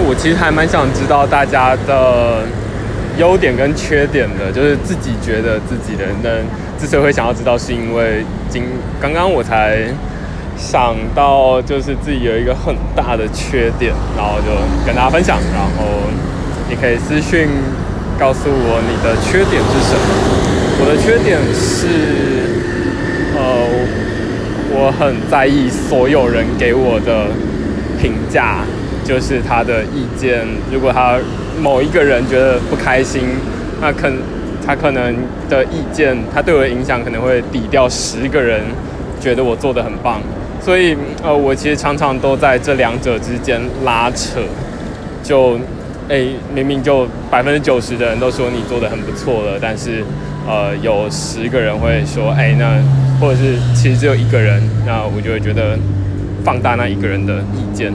我其实还蛮想知道大家的优点跟缺点的，就是自己觉得自己的。那之所以会想要知道，是因为今刚刚我才想到，就是自己有一个很大的缺点，然后就跟大家分享。然后你可以私讯告诉我你的缺点是什么。我的缺点是，呃，我很在意所有人给我的评价。就是他的意见，如果他某一个人觉得不开心，那可他可能的意见，他对我的影响可能会抵掉十个人觉得我做的很棒。所以，呃，我其实常常都在这两者之间拉扯。就，哎，明明就百分之九十的人都说你做的很不错了，但是，呃，有十个人会说，哎，那或者是其实只有一个人，那我就会觉得放大那一个人的意见。